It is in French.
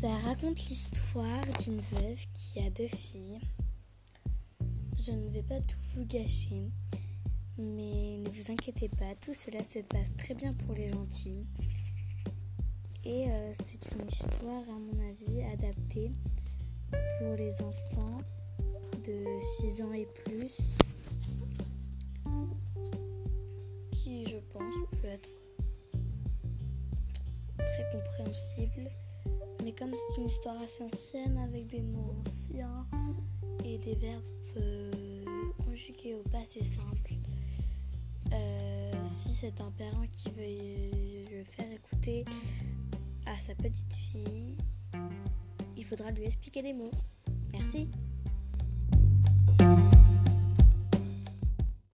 Ça raconte l'histoire d'une veuve qui a deux filles. Je ne vais pas tout vous gâcher, mais ne vous inquiétez pas, tout cela se passe très bien pour les gentils. Et euh, c'est une histoire, à mon avis, adaptée pour les enfants de 6 ans et plus, qui, je pense, peut être très compréhensible. Comme c'est une histoire assez ancienne avec des mots anciens et des verbes euh, conjugués au passé simple, euh, si c'est un parent qui veut le faire écouter à sa petite fille, il faudra lui expliquer des mots. Merci.